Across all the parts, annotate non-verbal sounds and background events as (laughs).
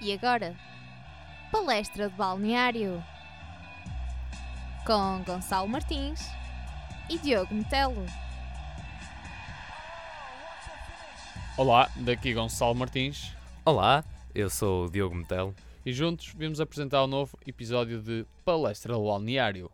E agora, palestra de balneário com Gonçalo Martins e Diogo Metelo. Olá, daqui Gonçalo Martins Olá, eu sou o Diogo Metelo. e juntos vimos apresentar o novo episódio de Palestra do Balneário.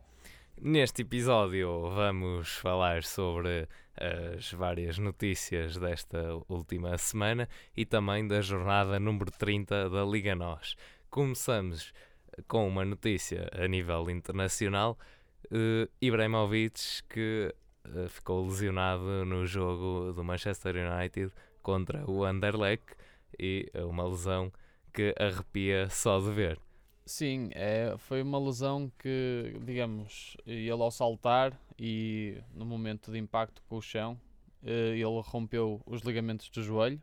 Neste episódio vamos falar sobre as várias notícias desta última semana e também da jornada número 30 da Liga NOS. Começamos com uma notícia a nível internacional. Uh, Ibrahimovic que uh, ficou lesionado no jogo do Manchester United contra o Anderlecht e é uma lesão que arrepia só de ver. Sim, é, foi uma lesão que, digamos, ele ao saltar e no momento de impacto com o chão, eh, ele rompeu os ligamentos do joelho.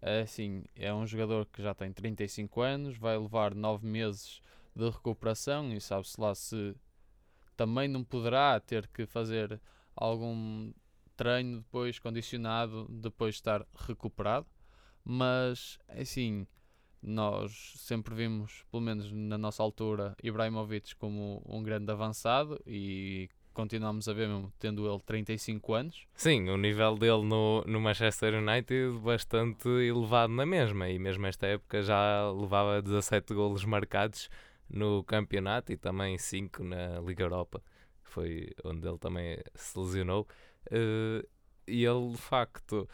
É, assim, é um jogador que já tem 35 anos, vai levar 9 meses de recuperação e sabe-se lá se também não poderá ter que fazer algum treino depois condicionado depois de estar recuperado. Mas, assim, nós sempre vimos, pelo menos na nossa altura, Ibrahimovic como um grande avançado e continuamos a ver mesmo tendo ele 35 anos. Sim, o nível dele no, no Manchester United bastante elevado na mesma e mesmo esta época já levava 17 golos marcados no campeonato e também 5 na Liga Europa, foi onde ele também se lesionou. Uh, e ele de facto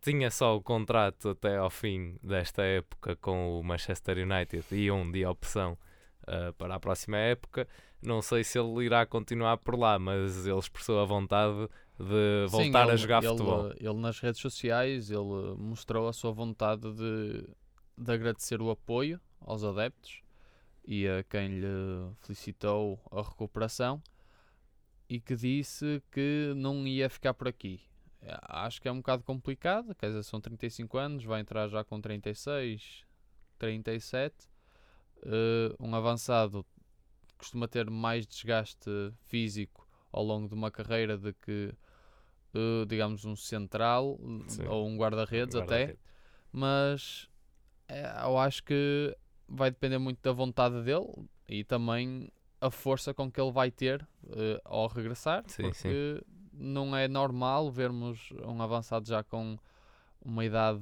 tinha só o contrato até ao fim desta época com o Manchester United e um de opção uh, para a próxima época. Não sei se ele irá continuar por lá, mas ele expressou a vontade de voltar Sim, ele, a jogar ele, futebol. Ele nas redes sociais ele mostrou a sua vontade de, de agradecer o apoio aos adeptos e a quem lhe felicitou a recuperação e que disse que não ia ficar por aqui. Acho que é um bocado complicado, quer dizer, são 35 anos, vai entrar já com 36, 37. Uh, um avançado costuma ter mais desgaste físico ao longo de uma carreira do que, uh, digamos, um central Sim. ou um guarda-redes Um até. Mas é, eu acho que vai depender muito da vontade dele e também a força com que ele vai ter uh, ao regressar, Sim, porque não é normal vermos um avançado já com uma idade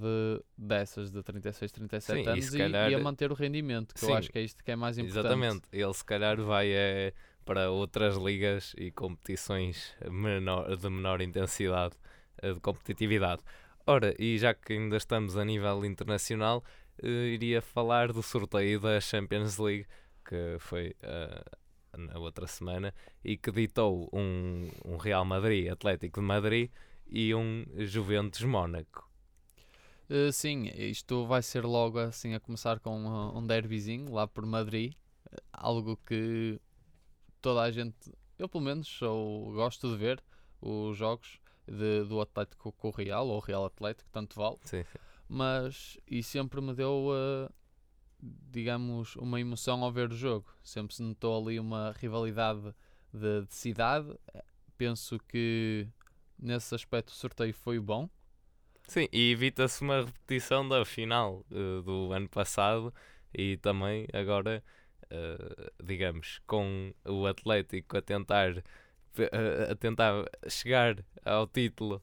dessas de 36, 37 Sim, anos e, calhar- e a manter o rendimento, que eu Sim, acho que é isto que é mais importante. Exatamente, ele se calhar vai eh, para outras ligas e competições menor, de menor intensidade eh, de competitividade. Ora, e já que ainda estamos a nível internacional, eh, iria falar do sorteio da Champions League, que foi na outra semana, e que ditou um, um Real Madrid, Atlético de Madrid, e um Juventus Mónaco. Uh, sim, isto vai ser logo assim a começar com uh, um derbyzinho lá por Madrid, algo que toda a gente, eu pelo menos sou, gosto de ver os jogos de, do Atlético com o Real ou Real Atlético, tanto vale, Sim, sim. mas e sempre me deu, uh, digamos, uma emoção ao ver o jogo. Sempre se notou ali uma rivalidade de, de cidade. Penso que nesse aspecto o sorteio foi bom. Sim, e evita-se uma repetição da final eh, do ano passado e também agora, eh, digamos, com o Atlético a tentar, eh, a tentar chegar ao título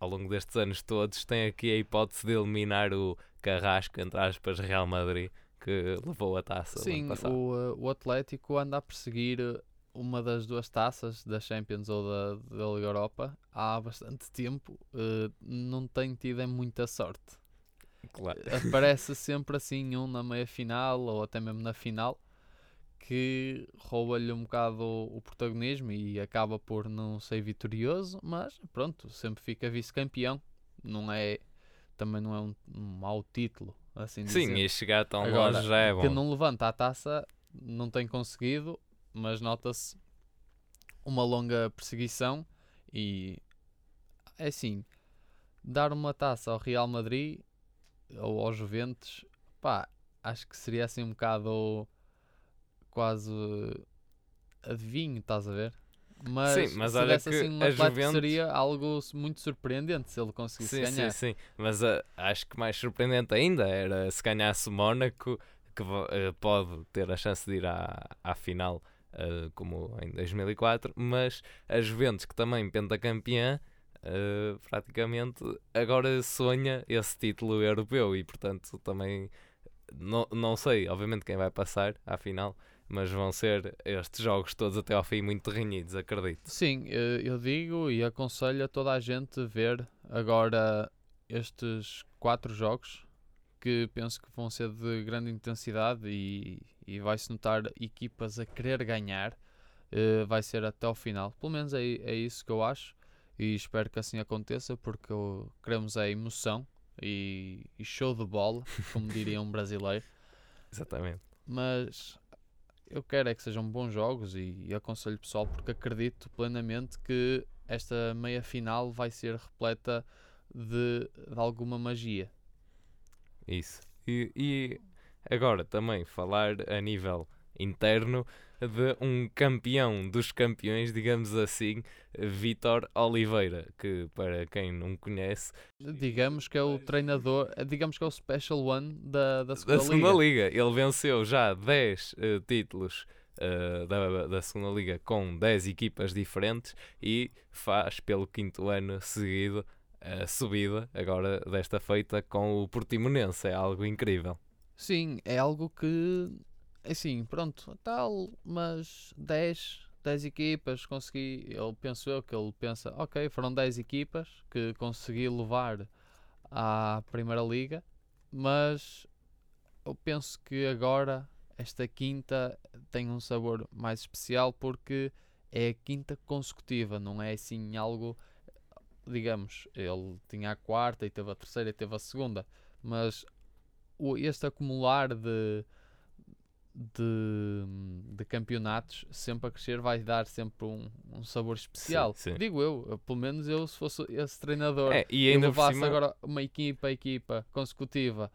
ao longo destes anos todos, tem aqui a hipótese de eliminar o Carrasco, entre aspas, Real Madrid, que levou a taça Sim, o, uh, o Atlético anda a perseguir uma das duas taças da Champions ou da, da Liga Europa há bastante tempo. uh, não tem tido é muita sorte. Claro. Aparece sempre assim um na meia final ou até mesmo na final que rouba-lhe um bocado o, o protagonismo e acaba por não ser vitorioso, mas pronto, sempre fica vice-campeão. Não é também não é um, um mau título, assim Sim, dizendo e chegar tão Agora, longe já é que bom. não levanta a taça, não tem conseguido, mas nota-se uma longa perseguição e é assim, dar uma taça ao Real Madrid ou aos Juventus, pá, acho que seria assim um bocado quase adivinho, estás a ver? Mas, Sim, mas se olha que assim um a Juventus- seria algo muito surpreendente se ele conseguisse Sim, ganhar. sim, sim. Mas ah, acho que mais surpreendente ainda era se ganhasse o Mónaco, que ah, pode ter a chance de ir à, à final, ah, como em 2004, mas a Juventus, que também pentacampeã, ah, praticamente agora sonha esse título europeu e, portanto, também não, não sei, obviamente, quem vai passar à final. Mas vão ser estes jogos todos até ao fim muito renhidos, acredito. Sim, eu digo e aconselho a toda a gente ver agora estes quatro jogos que penso que vão ser de grande intensidade e, e vai-se notar equipas a querer ganhar. eh, vai ser até ao final. Pelo menos é, é isso que eu acho e espero que assim aconteça porque queremos a emoção e, e show de bola, como diria um brasileiro. (laughs) Exatamente. mas eu quero é que sejam bons jogos e, e aconselho o pessoal porque acredito plenamente que esta meia final vai ser repleta de, de alguma magia. Isso. E, e agora também falar a nível interno de um campeão dos campeões, digamos assim, Vítor Oliveira, que para quem não conhece, Digamos que é o treinador, digamos que é o special one da, da segunda, da segunda liga. liga. Ele venceu já 10 eh, títulos eh, da, da segunda liga com 10 equipas diferentes e faz pelo quinto ano seguido a subida agora desta feita com o Portimonense. É algo incrível. Sim, é algo que assim, pronto, tal, mas 10, 10 equipas consegui, ele penso eu que ele pensa, ok, foram 10 equipas que consegui levar à Primeira Liga, mas eu penso que agora esta quinta tem um sabor mais especial porque é a quinta consecutiva, não é assim algo, digamos, ele tinha a quarta e teve a terceira e teve a segunda, mas este acumular de, de, de campeonatos sempre a crescer vai dar sempre um, um sabor especial. sim. Digo eu, pelo menos eu se fosse esse treinador É, e ainda levasse cima, agora uma equipa a equipa consecutiva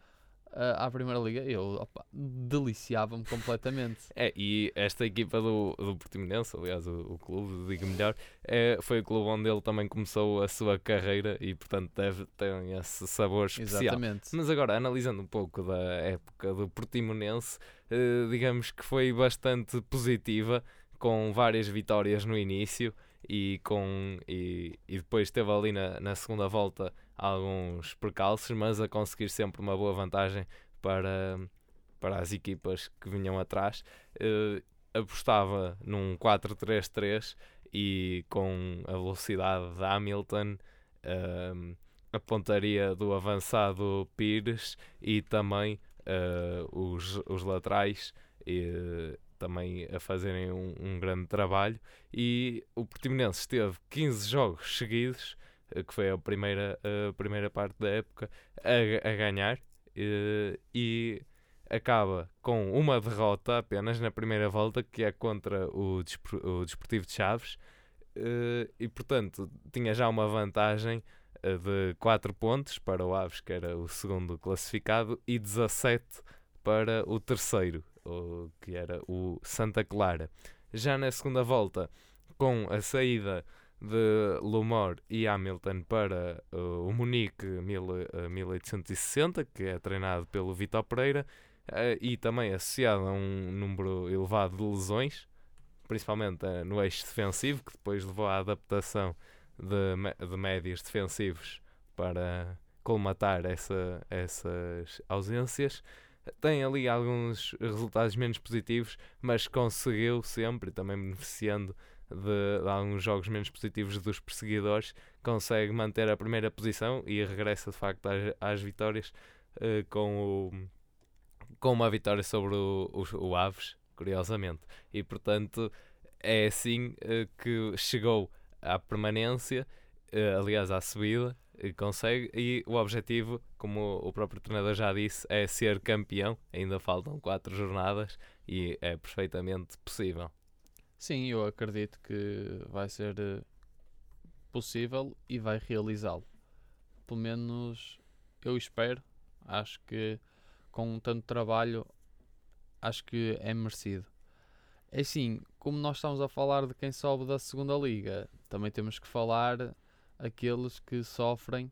ah, à Primeira Liga, eu deliciava-me completamente. (laughs) É, e esta equipa do, do Portimonense, aliás, o, o clube, digo melhor, é, foi o clube onde ele também começou a sua carreira e, portanto, deve ter esse sabor especial. Exatamente. Mas agora, analisando um pouco da época do Portimonense, digamos que foi bastante positiva, com várias vitórias no início e, com, e, e depois teve ali na, na segunda volta alguns percalços, mas a conseguir sempre uma boa vantagem para, para as equipas que vinham atrás. Eh, apostava num 4-3-3 e com a velocidade de Hamilton, ehm, a pontaria do avançado Pires e também eh, os, os laterais eh, também a fazerem um, um grande trabalho. E o Portimonense esteve 15 jogos seguidos, eh, que foi a primeira, primeira parte da época, a, a ganhar eh, e acaba com uma derrota apenas na primeira volta, que é contra o, o Desportivo de Chaves. e portanto tinha já uma vantagem de 4 pontos para o Aves, que era o segundo classificado, e 17 para o terceiro, que era o Santa Clara. Já na segunda volta, com a saída de Lumor e Hamilton para uh, o Munique mil, uh, 1860, que é treinado pelo Vitor Pereira, uh, e também associado a um número elevado de lesões, principalmente no eixo defensivo, que depois levou à adaptação de, de médios defensivos para colmatar essa, essas ausências. Tem ali alguns resultados menos positivos, mas conseguiu sempre, também beneficiando de, de alguns jogos menos positivos dos perseguidores, consegue manter a primeira posição e regressa de facto às, às vitórias eh, com, o, com uma vitória sobre o, o, o Aves, curiosamente. E portanto é assim eh, que chegou à permanência, eh, aliás à subida, e consegue. E o objetivo, como o próprio treinador já disse, é ser campeão. Ainda faltam quatro jornadas e é perfeitamente possível. Sim, eu acredito que vai ser eh, possível e vai realizá-lo. Pelo menos eu espero. Acho que com tanto trabalho, acho que é merecido. É assim, como nós estamos a falar de quem sobe da segunda liga, também temos que falar aqueles que sofrem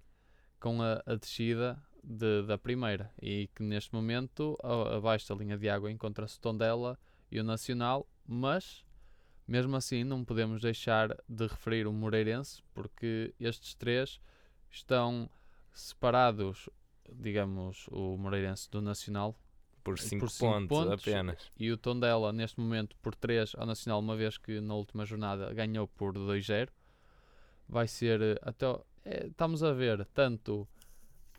com a, a descida de, da primeira. E que neste momento abaixo da linha de água encontra-se Tondela e o Nacional, mas mesmo assim não podemos deixar de referir o Moreirense porque estes três estão separados, digamos, o Moreirense do Nacional Por 5 cinco pontos, pontos. apenas. e o Tondela neste momento por 3 ao Nacional, uma vez que na última jornada ganhou por 2-0. Vai ser eh, até. é, estamos a ver tanto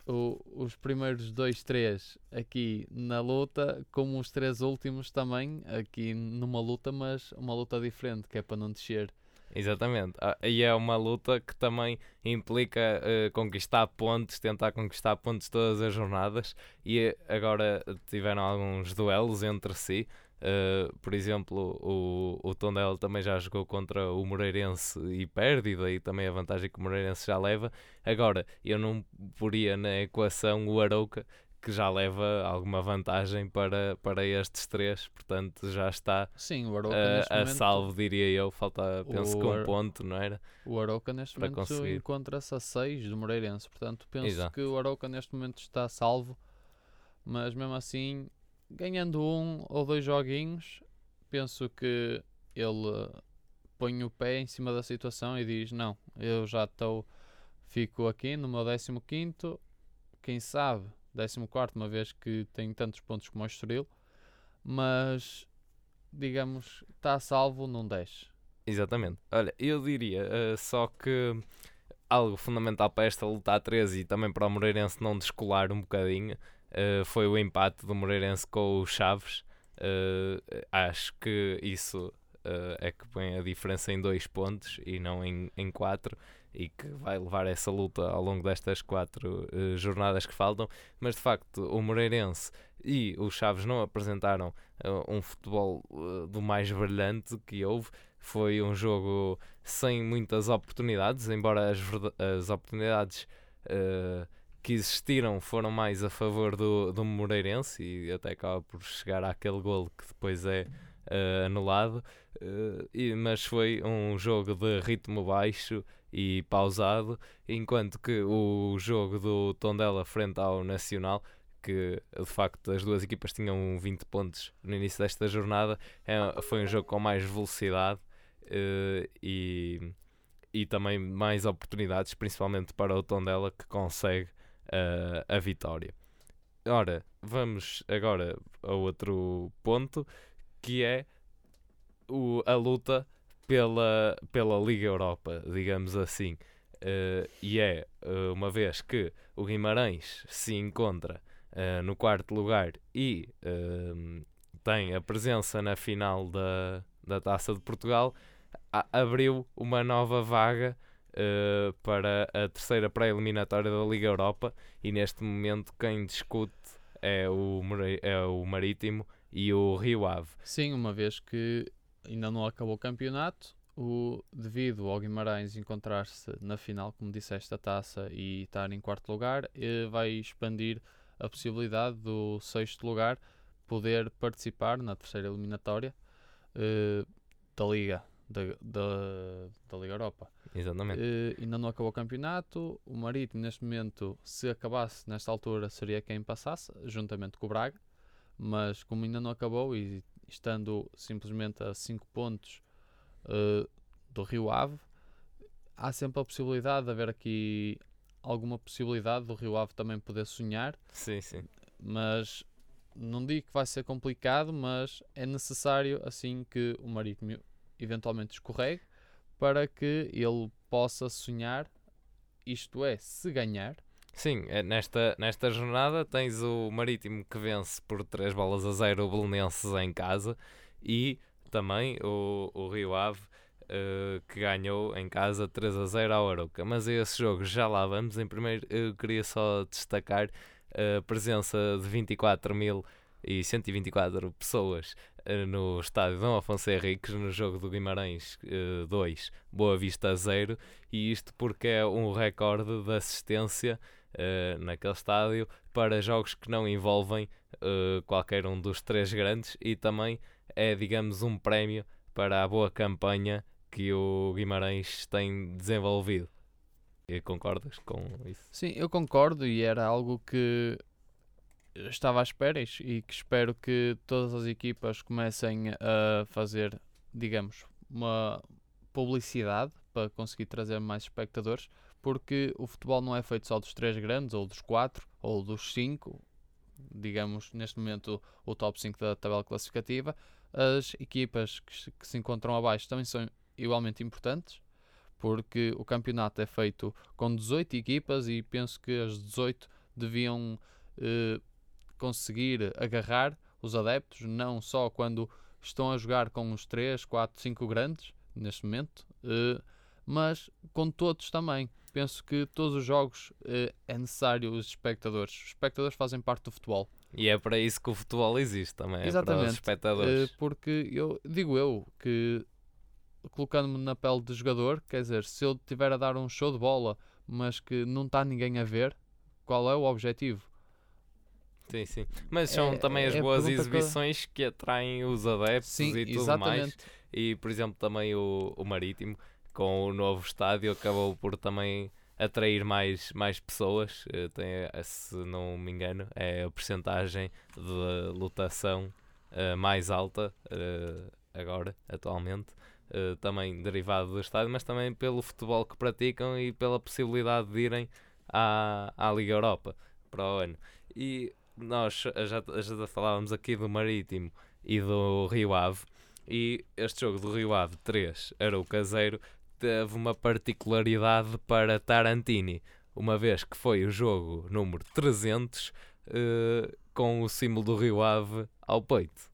o- os primeiros 2-3 aqui na luta, como os três últimos também aqui numa luta, mas uma luta diferente, que é para não descer. Exatamente. Ah, E é uma luta que também implica eh, conquistar pontos, tentar conquistar pontos todas as jornadas. E eh, agora tiveram alguns duelos entre si. Eh, por exemplo, o, o Tondela também já jogou contra o Moreirense e perde, e daí também a vantagem que o Moreirense já leva. Agora, eu não poria na equação o Arouca, que já leva alguma vantagem para, para estes três, portanto já está Sim, o Aroca a, neste a momento. salvo, diria eu. Falta, penso que um ponto, não era? O Arouca neste momento conseguir. encontra-se a 6 do Moreirense, portanto penso Exato. que o Arouca neste momento está salvo, mas mesmo assim, ganhando um ou dois joguinhos, penso que ele eh, põe o pé em cima da situação e diz: Não, eu já estou, fico aqui no meu 15, quem sabe 14, uma vez que tem tantos pontos como o Estoril, mas digamos, está salvo num 10. Exatamente. Olha, eu diria eh, só que algo fundamental para esta luta a 13 e também para o Moreirense não descolar um bocadinho eh, foi o empate do Moreirense com o Chaves. Eh, acho que isso é que põe a diferença em dois pontos e não em, em quatro e que vai levar essa luta ao longo destas quatro eh, jornadas que faltam. Mas de facto, o Moreirense e o Chaves não apresentaram eh, um futebol eh, do mais brilhante que houve. Foi um jogo sem muitas oportunidades, embora as, as oportunidades que existiram foram mais a favor do, do Moreirense e até acaba por chegar àquele golo que depois é anulado. Eh, e- mas foi um jogo de ritmo baixo e pausado, enquanto que o jogo do Tondela frente ao Nacional que de facto as duas equipas tinham 20 pontos no início desta jornada. É, foi um jogo com mais velocidade eh, e, e também mais oportunidades, principalmente para o Tondela que consegue eh, a vitória. Ora, vamos agora a outro ponto que é o, a luta pela, pela Liga Europa, digamos assim. Eh, e é eh, uma vez que o Guimarães se encontra eh, no quarto lugar e tem a presença na final da, da Taça de Portugal, a- abriu uma nova vaga para a terceira pré-eliminatória da Liga Europa e neste momento quem discute é o, é o Marítimo e o Rio Ave. Sim, uma vez que ainda não acabou o campeonato, o, devido ao Guimarães encontrar-se na final, como disseste, da taça e estar em quarto lugar, eh, vai expandir a possibilidade do sexto lugar poder participar na terceira eliminatória eh, da Liga, da, da, da Liga Europa. Exatamente. Eh, ainda não acabou o campeonato. O Marítimo, neste momento, se acabasse nesta altura, seria quem passasse, juntamente com o Braga. Mas como ainda não acabou e estando simplesmente a 5 pontos eh, do Rio Ave, há sempre a possibilidade de haver aqui alguma possibilidade do Rio Ave também poder sonhar. Sim, sim. Mas não digo que vai ser complicado, mas é necessário assim que o Marítimo eventualmente escorregue para que ele possa sonhar, isto é, se ganhar. Sim, é nesta, nesta jornada tens o Marítimo que vence por 3 bolas a 0 o Belenenses em casa e também o, o Rio Ave eh, que ganhou em casa 3 a 0 ao Arouca. Mas esse jogo já lá vamos. Em primeiro, eu queria só destacar a presença de 24.124 pessoas eh, no estádio Dom Afonso Henriques no jogo do Guimarães 2, Boa Vista 0 e isto porque é um recorde de assistência eh, naquele estádio para jogos que não envolvem uh, qualquer um dos três grandes e também é, digamos, um prémio para a boa campanha que o Guimarães tem desenvolvido. E concordas com isso? Sim, eu concordo e era algo que estava à espera e que espero que todas as equipas comecem a fazer, digamos, uma publicidade para conseguir trazer mais espectadores, porque o futebol não é feito só dos três grandes, ou dos quatro, ou dos cinco, digamos, neste momento o top 5 da tabela classificativa. As equipas que, que se encontram abaixo também são igualmente importantes, porque o campeonato é feito com 18 equipas e penso que as 18 deviam eh, conseguir agarrar os adeptos, não só quando estão a jogar com os 3, 4, 5 grandes, neste momento, eh, mas com todos também. Penso que todos os jogos eh, é necessário os espectadores. Os espectadores fazem parte do futebol. E é para isso que o futebol existe também, Exatamente. é para os espectadores. Eh, porque eu digo eu que colocando-me na pele de jogador, quer dizer, se eu tiver a dar um show de bola, mas que não está ninguém a ver, qual é o objetivo? Sim, sim. Mas são É- também as é boas pergunta que exibições que... atraem os adeptos Sim, e tudo exatamente. mais. E, por exemplo, também o, o Marítimo, com o novo estádio, acabou por também atrair mais, mais pessoas. Eh, Tem, eh, se não me engano, é a percentagem de lotação eh, mais alta eh, agora, atualmente. eh, também derivado do estádio, mas também pelo futebol que praticam e pela possibilidade de irem à, à Liga Europa para o ano. E nós já, já falávamos aqui do Marítimo e do Rio Ave, e este jogo do Rio Ave 3 era o caseiro, teve uma particularidade para Tarantini, uma vez que foi o jogo número 300 eh, com o símbolo do Rio Ave ao peito.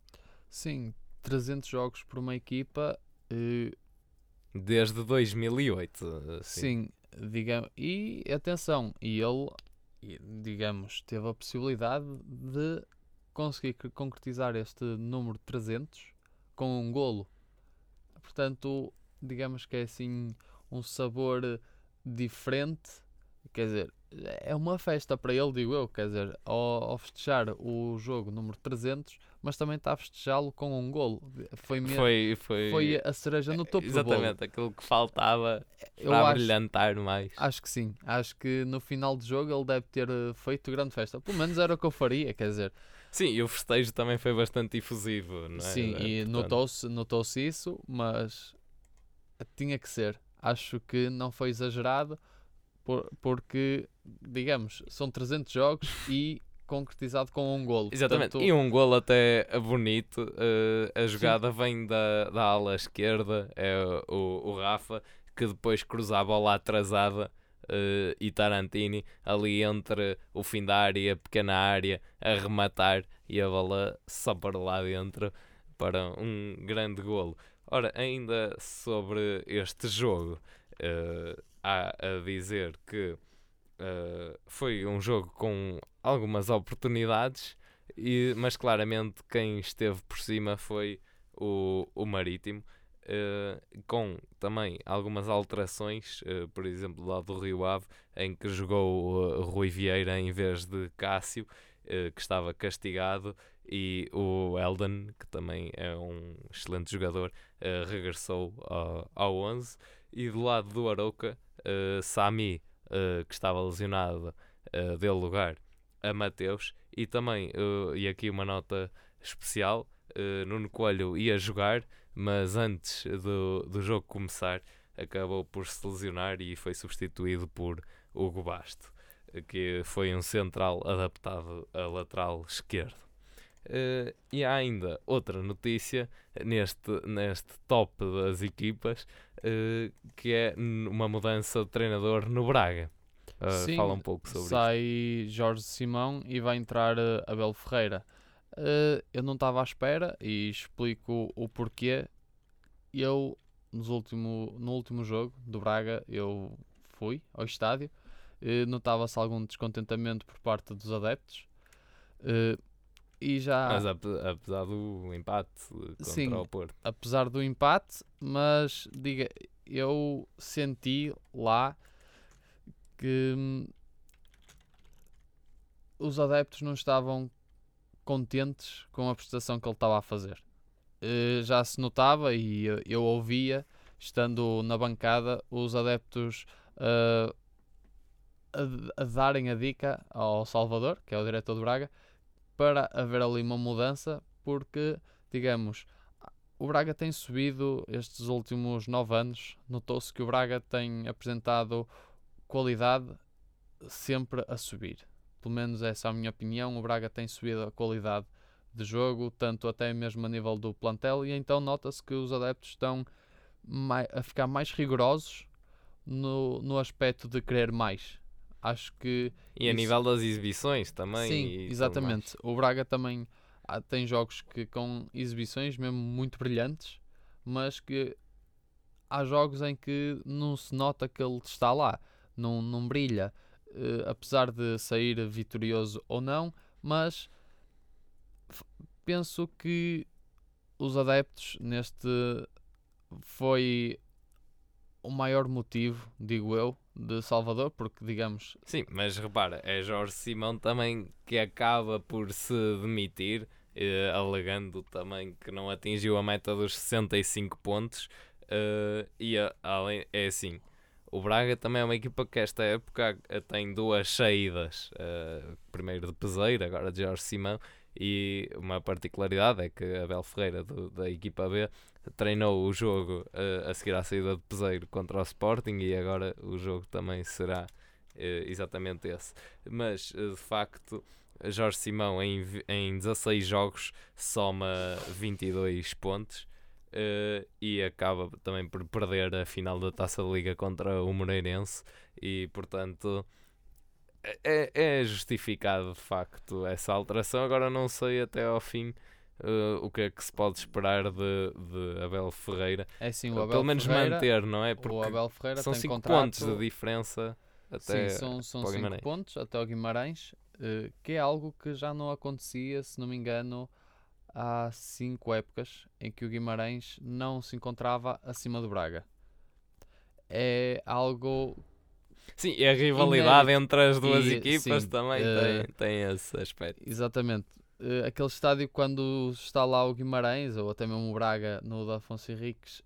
Sim, 300 jogos por uma equipa, eh, Desde 2008. assim. sim, digamos, e atenção, e ele, digamos, teve a possibilidade de conseguir concretizar este número 300 com um golo. Portanto, digamos que é assim um sabor diferente, quer dizer, é uma festa para ele, digo eu, quer dizer, ao, ao festejar o jogo número 300, mas também está a festejá-lo com um golo. Foi, mesmo, Foi, foi, foi a cereja no topo do bolo. exatamente aquilo que faltava Eu para acho, brilhantar mais. acho que sim. Acho que no final do jogo ele deve ter eh, feito grande festa. Pelo menos era o que eu faria, quer dizer. Sim, e o festejo também foi bastante efusivo, não é? sim, Eh, e portanto, notou-se notou isso, mas tinha que ser. Acho que não foi exagerado, por- porque, digamos, são 300 jogos (laughs) e concretizado com um golo. Exatamente, Portanto, e um golo até bonito. eh, a jogada vem da, da ala esquerda, é o, o Rafa, que depois cruza a bola atrasada eh, e Tarantini ali entre o fim da área e a pequena área a rematar e a bola só para lá dentro para um grande golo. Ora, ainda sobre este jogo, eh, há a dizer que eh, foi um jogo com algumas oportunidades, e, mas claramente quem esteve por cima foi o, o Marítimo, eh, com também algumas alterações, por exemplo, lá do Rio Ave, em que jogou uh, Rui Vieira em vez de Cássio, que estava castigado, e o Eldon, que também é um excelente jogador, eh, regressou ao, ao 11. E do lado do Arouca, eh, Sami, eh, que estava lesionado, deu lugar a Mateus. E também, e aqui uma nota especial, Nuno Coelho ia jogar, mas antes do, do jogo começar acabou por se lesionar e foi substituído por Hugo Basto, que foi um central adaptado a lateral esquerdo. Eh, e há ainda outra notícia neste, neste top das equipas, eh, que é uma mudança de treinador no Braga. Eh, Sim, fala um pouco sobre isso. sai Jorge Simão e vai entrar Abel Ferreira. Eu não estava à espera e explico o porquê. Eu, nos último, no último jogo do Braga, eu fui ao estádio. Notava-se algum descontentamento por parte dos adeptos. eh, e já, Mas ape- apesar do empate contra Sim. o Porto. apesar do empate, mas diga, eu senti lá que hum, os adeptos não estavam contentes com a prestação que ele estava a fazer. Uh, já se notava e eu, eu, ouvia, estando na bancada, os adeptos uh, a, a, darem a dica ao Salvador, que é o diretor do Braga, para haver ali uma mudança, porque, digamos, o Braga tem subido estes últimos nove anos. Notou-se que o Braga tem apresentado qualidade sempre a subir. Pelo menos essa é a minha opinião. O Braga tem subido a qualidade de jogo, tanto até mesmo a nível do plantel, e então nota-se que os adeptos estão a ficar mais rigorosos no, no aspecto de querer mais. Acho que. E a isso... nível das exibições também. Sim, exatamente. O Braga também há, tem jogos que com exibições mesmo muito brilhantes, mas que há jogos em que não se nota que ele está lá, não, não brilha, uh, apesar de sair vitorioso ou não, mas penso que os adeptos neste foi o maior motivo, digo eu, de Salvador, porque digamos. Sim, mas repara, é Jorge Simão também que acaba por se demitir, eh, alegando também que não atingiu a meta dos 65 pontos. Eh, e além, é assim. O Braga também é uma equipa que esta época tem duas saídas. Uh, primeiro de Peseiro, agora de Jorge Simão. E uma particularidade é que Abel Ferreira, do, da equipa B, treinou o jogo uh, a seguir à saída de Peseiro contra o Sporting e agora o jogo também será uh, exatamente esse. Mas, uh, de facto, Jorge Simão em, em 16 jogos soma 22 pontos e acaba também por perder a final da Taça da Liga contra o Moreirense e, portanto... É, é justificado de facto essa alteração. Agora não sei até ao fim uh, o que é que se pode esperar de, de Abel Ferreira. É sim, o Abel Pelo menos Ferreira, manter, não é? Porque o Abel Ferreira são 5 pontos de diferença até sim, são 5 pontos até o Guimarães, uh, que é algo que já não acontecia, se não me engano, há 5 épocas em que o Guimarães não se encontrava acima do Braga. É algo Sim, e a rivalidade entre as duas e, equipas sim, também uh, tem, tem esse aspecto. Exatamente uh, aquele estádio quando está lá o Guimarães ou até mesmo o Braga no da Afonso Henriques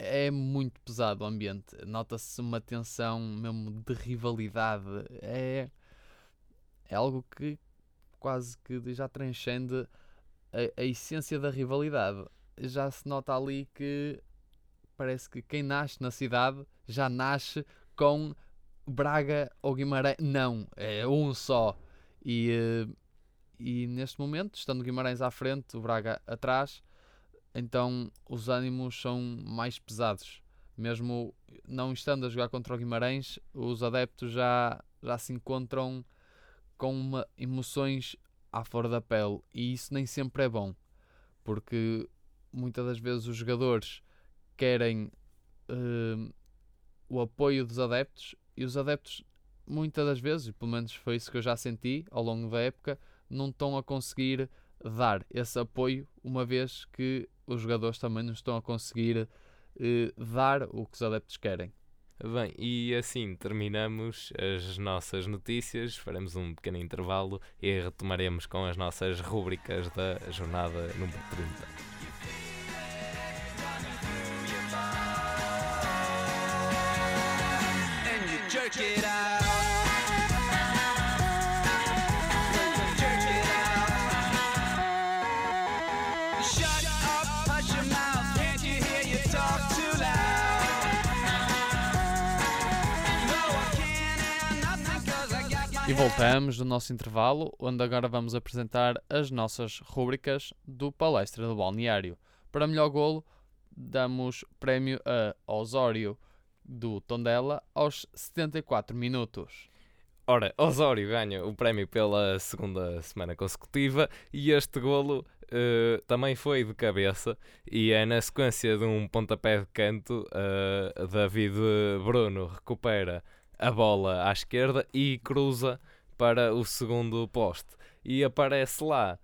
é muito pesado o ambiente. Nota-se uma tensão mesmo de rivalidade. É, é algo que quase que já transcende a, a essência da rivalidade. Já se nota ali que parece que quem nasce na cidade já nasce com Braga ou Guimarães. Não, é um só. E uh, e neste momento, estando Guimarães à frente, o Braga atrás, então os ânimos são mais pesados. Mesmo não estando a jogar contra o Guimarães, os adeptos já, já se encontram com uma, emoções à flor da pele e isso nem sempre é bom, porque muitas das vezes os jogadores querem uh, o apoio dos adeptos e os adeptos, muitas das vezes, e pelo menos foi isso que eu já senti ao longo da época, não estão a conseguir dar esse apoio, uma vez que os jogadores também não estão a conseguir eh, dar o que os adeptos querem. Bem, e assim terminamos as nossas notícias, faremos um pequeno intervalo e retomaremos com as nossas rúbricas da jornada número 30. it out. E voltamos do nosso intervalo, onde agora vamos apresentar as nossas rúbricas do Palestra do Balneário. Para melhor golo, damos prémio a Osório do Tondela aos 74 minutos. Ora, Osório ganha o prémio pela segunda semana consecutiva e este golo uh, também foi de cabeça e é na sequência de um pontapé de canto, uh, David Bruno recupera a bola à esquerda e cruza para o segundo poste. E aparece lá,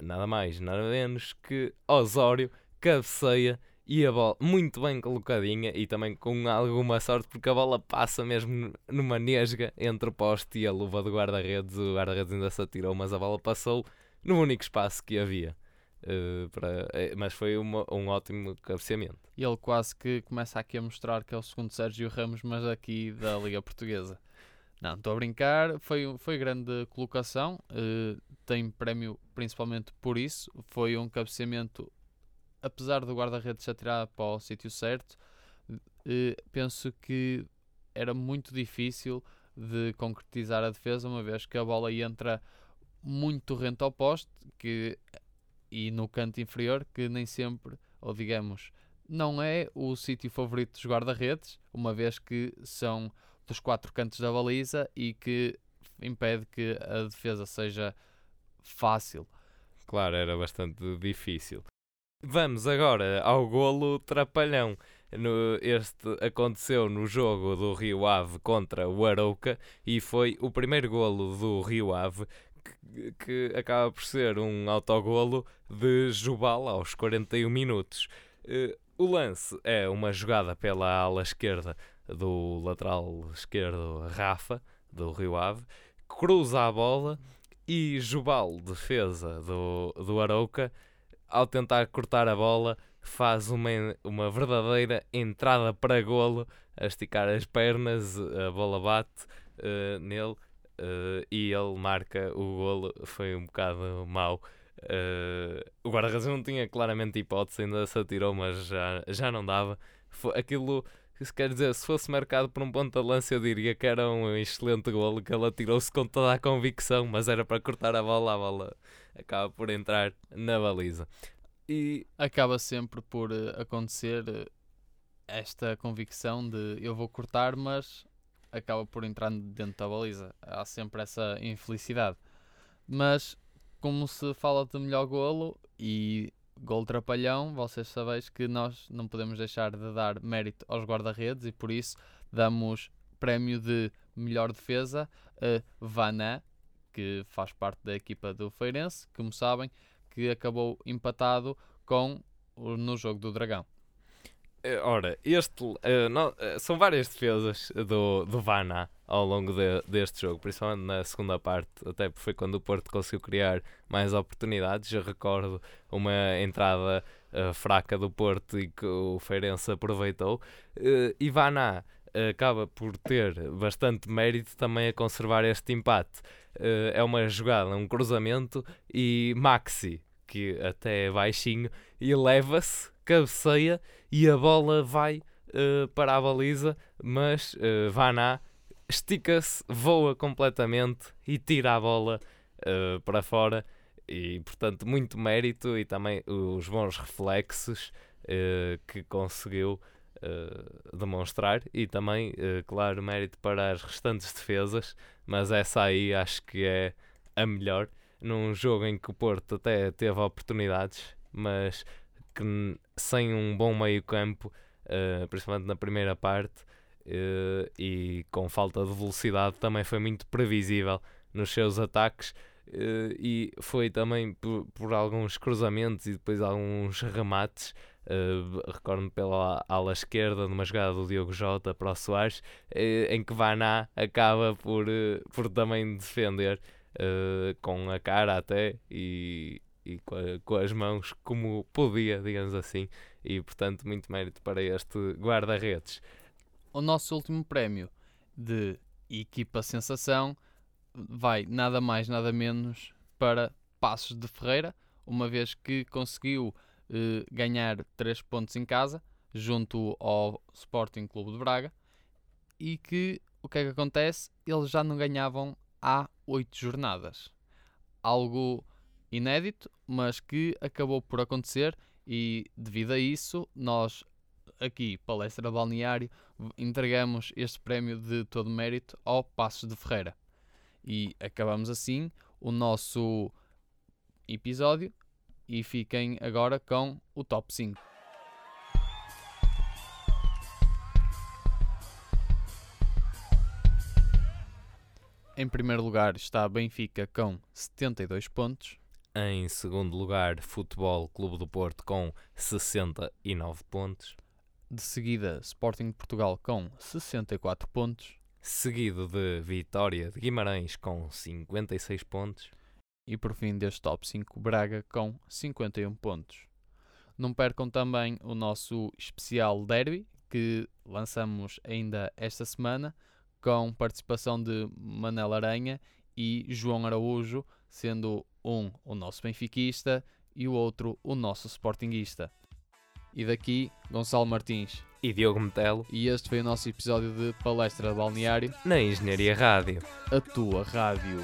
nada mais, nada menos que Osório, cabeceia e a bola muito bem colocadinha e também com alguma sorte porque a bola passa mesmo numa nesga entre o poste e a luva do guarda-redes. O guarda-redes ainda se atirou, mas a bola passou no único espaço que havia. Uh, para, eh, mas foi uma, um ótimo cabeceamento. E ele quase que começa aqui a mostrar que é o segundo Sérgio Ramos, mas aqui da Liga Portuguesa. Não, estou a brincar, foi, foi grande colocação, uh, tem prémio principalmente por isso. Foi um cabeceamento, apesar do guarda-redes atirar para o sítio certo, uh, penso que era muito difícil de concretizar a defesa, uma vez que a bola entra muito rente ao poste que, e no canto inferior, que nem sempre, ou digamos, não é o sítio favorito dos guarda-redes, uma vez que são dos quatro cantos da baliza e que impede que a defesa seja fácil. Claro, era bastante difícil. Vamos agora ao golo trapalhão. No, este aconteceu no jogo do Rio Ave contra o Arouca e foi o primeiro golo do Rio Ave que, acaba por ser um autogolo de Jubal aos 41 minutos. Uh, o lance é uma jogada pela ala esquerda do lateral esquerdo Rafa, do Rio Ave, cruza a bola e Jubal, defesa do, do Arauca, ao tentar cortar a bola, faz uma, uma verdadeira entrada para golo, a esticar as pernas, a bola bate uh, nele uh, e ele marca o golo. Foi um bocado mau. Uh, o guarda-redes não tinha claramente hipótese, ainda se atirou, mas já, já não dava. Foi, aquilo isso quer dizer, se fosse marcado por um ponto de lança, eu diria que era um excelente golo, que ela tirou-se com toda a convicção, mas era para cortar a bola, a bola acaba por entrar na baliza. E acaba sempre por uh, acontecer esta convicção de eu vou cortar, mas acaba por entrar dentro da baliza. Há sempre essa infelicidade. Mas como se fala de melhor golo e gol trapalhão, vocês sabeis que nós não podemos deixar de dar mérito aos guarda-redes e por isso damos prémio de melhor defesa a Vaná, que faz parte da equipa do Feirense, como sabem, que acabou empatado com no jogo do Dragão. Eh, ora, este uh, não, uh, são várias defesas do, do Vana ao longo de, deste jogo, principalmente na segunda parte, até porque foi quando o Porto conseguiu criar mais oportunidades. Eu recordo uma entrada uh, fraca do Porto e que o Feirense aproveitou. Uh, e Vana acaba por ter bastante mérito também a conservar este empate. é uma jogada, um cruzamento e Maxi, que até é baixinho, e leva-se, cabeceia e a bola vai uh, para a baliza, mas uh, Vaná estica-se, voa completamente e tira a bola uh, para fora. E portanto, muito mérito e também os bons reflexos que conseguiu demonstrar. E também, claro, mérito para as restantes defesas, mas essa aí acho que é a melhor. Num jogo em que o Porto até teve oportunidades, mas que sem um bom meio-campo uh, principalmente na primeira parte, uh, e com falta de velocidade, também foi muito previsível nos seus ataques. Uh, e foi também por, por, alguns cruzamentos e depois alguns remates. Uh, Recordo-me pela ala esquerda numa jogada do Diogo Jota para o Soares, uh, em que Vaná acaba por, por também defender com a cara até e, e com, a, com, as mãos como podia, digamos assim, e portanto muito mérito para este guarda-redes. O nosso último prémio de equipa sensação vai nada mais nada menos para Passos de Ferreira, uma vez que conseguiu eh, ganhar 3 pontos em casa junto ao Sporting Clube de Braga e que o que é que acontece? Eles já não ganhavam há 8 jornadas. Algo inédito, mas que acabou por acontecer e devido a isso nós aqui, Palestra Balneário, entregamos este prémio de todo mérito ao Passos de Ferreira. E acabamos assim o nosso episódio e fiquem agora com o top 5. Em primeiro lugar está Benfica com 72 pontos. Em segundo lugar, Futebol Clube do Porto com 69 pontos. De seguida, Sporting Portugal com 64 pontos. Seguido de Vitória de Guimarães com 56 pontos. E por fim deste top 5, Braga com 51 pontos. Não percam também o nosso especial Derby, que lançamos ainda esta semana, com participação de Manela Aranha e João Araújo, sendo um o nosso benfiquista e o outro o nosso sportinguista. E daqui, Gonçalo Martins. E Diogo Metelo. E este foi o nosso episódio de Palestra de Balneário. Na Engenharia Rádio. A tua rádio.